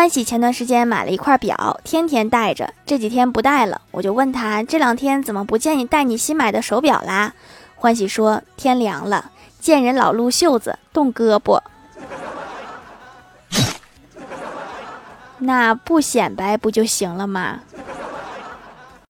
欢喜前段时间买了一块表天天戴着这几天不戴了我就问他这两天怎么不见你戴你新买的手表啦？欢喜说天凉了见人老撸袖子冻胳膊。那不显摆不就行了吗？